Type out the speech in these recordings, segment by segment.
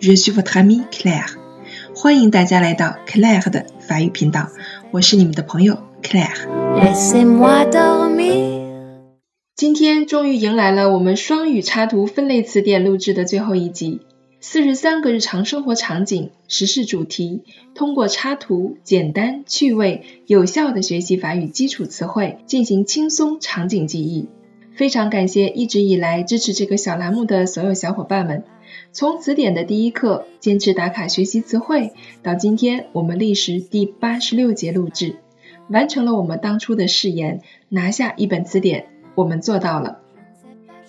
Je suis votre amie Claire. 欢迎大家来到 Claire 的法语频道，我是你们的朋友 Claire。今天终于迎来了我们双语插图分类词典录制的最后一集，四十三个日常生活场景、时事主题，通过插图简单、趣味、有效的学习法语基础词汇，进行轻松场景记忆。非常感谢一直以来支持这个小栏目的所有小伙伴们。从词典的第一课坚持打卡学习词汇，到今天我们历时第八十六节录制，完成了我们当初的誓言，拿下一本词典，我们做到了。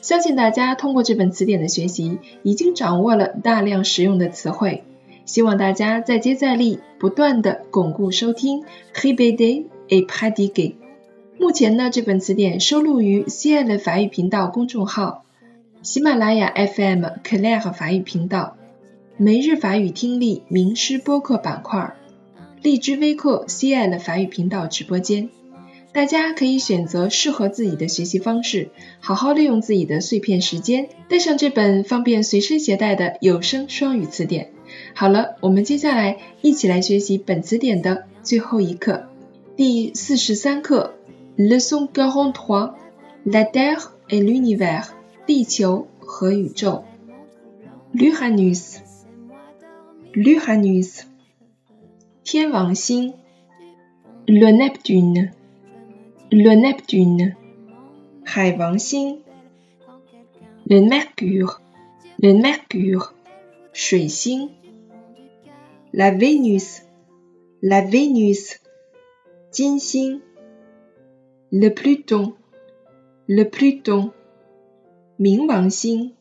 相信大家通过这本词典的学习，已经掌握了大量实用的词汇。希望大家再接再厉，不断的巩固收听。h e b e d e et pratiquer。目前呢，这本词典收录于 C L 法语频道公众号、喜马拉雅 F M Claire 法语频道、每日法语听力名师播客板块、荔枝微课 C L 法语频道直播间。大家可以选择适合自己的学习方式，好好利用自己的碎片时间，带上这本方便随身携带的有声双语词典。好了，我们接下来一起来学习本词典的最后一课，第四十三课。Leçon quarante-trois, la Terre et l'univers, 地球和宇宙。L'Uranus, l'Uranus, 天王星。Le Neptune, le Neptune, 海王星。Le Mercure, le Mercure, 水星。La Vénus, la Vénus, 金星。le Pluton, Le Pluton, Ming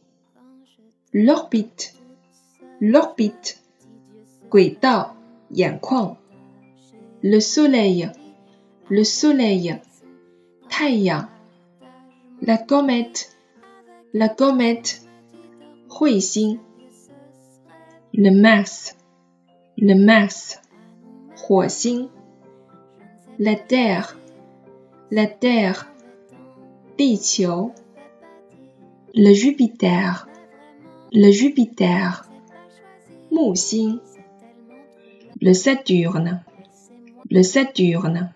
l'orbite, l'orbite, le Soleil, le Soleil, la comète, la comète, le Mars, le Mars, la Terre, la Terre, 地球 le Jupiter, le Jupiter, 木星 le Saturne, le Saturne,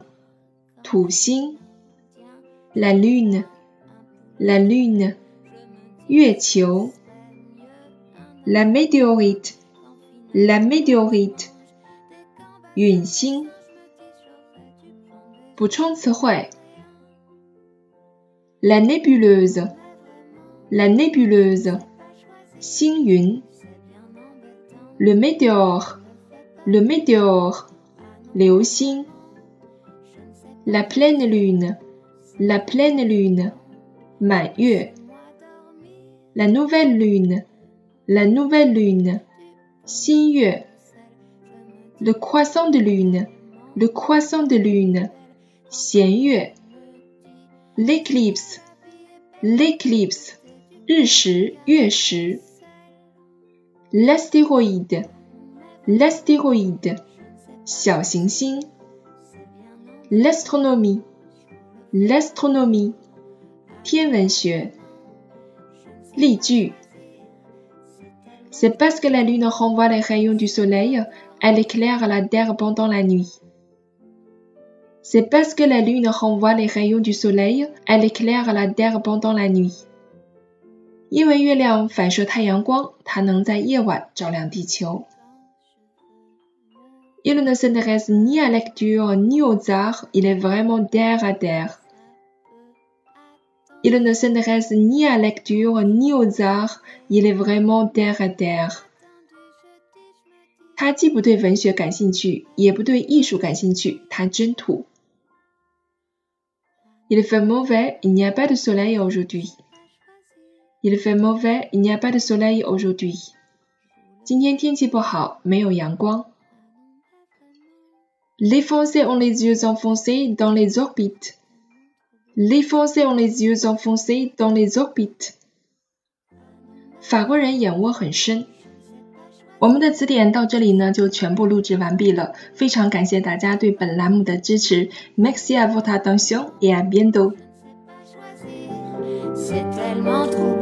土星 la Lune, la Lune, 月球 la météorite, la météorite, 陨星补充词汇 la nébuleuse, la nébuleuse, Le météore, le météore, Liu Xing. La pleine lune, la pleine lune, Ma Yue. La nouvelle lune, la nouvelle lune, Xin. Le croissant de lune, le croissant de lune, Xian l'éclipse, l'éclipse, l'astéroïde, l'astéroïde, l'astronomie, l'astronomie, C'est parce que la lune renvoie les rayons du soleil, elle éclaire la terre pendant la nuit. C'est parce que la lune renvoie les rayons du soleil, elle éclaire la terre pendant la nuit. Il ne s'intéresse ni à la lecture ni aux arts, il est vraiment terre à terre. Il ne s'intéresse ni à la lecture ni aux arts, il est vraiment terre à terre. 他既不对文学感兴趣，也不对艺术感兴趣，他真土。il fait mauvais, il n'y a pas de soleil aujourd'hui. Il fait mauvais, il n'y a pas de soleil aujourd'hui. 今天天气不好，没有阳光。Les Français ont les yeux enfoncés dans les orbites. Les Français ont les yeux enfoncés dans les orbites. 法国人眼窝很深。我们的词典到这里呢就全部录制完毕了，非常感谢大家对本栏目的支持。Merci à votre attention et à bientôt. C'est tellement trop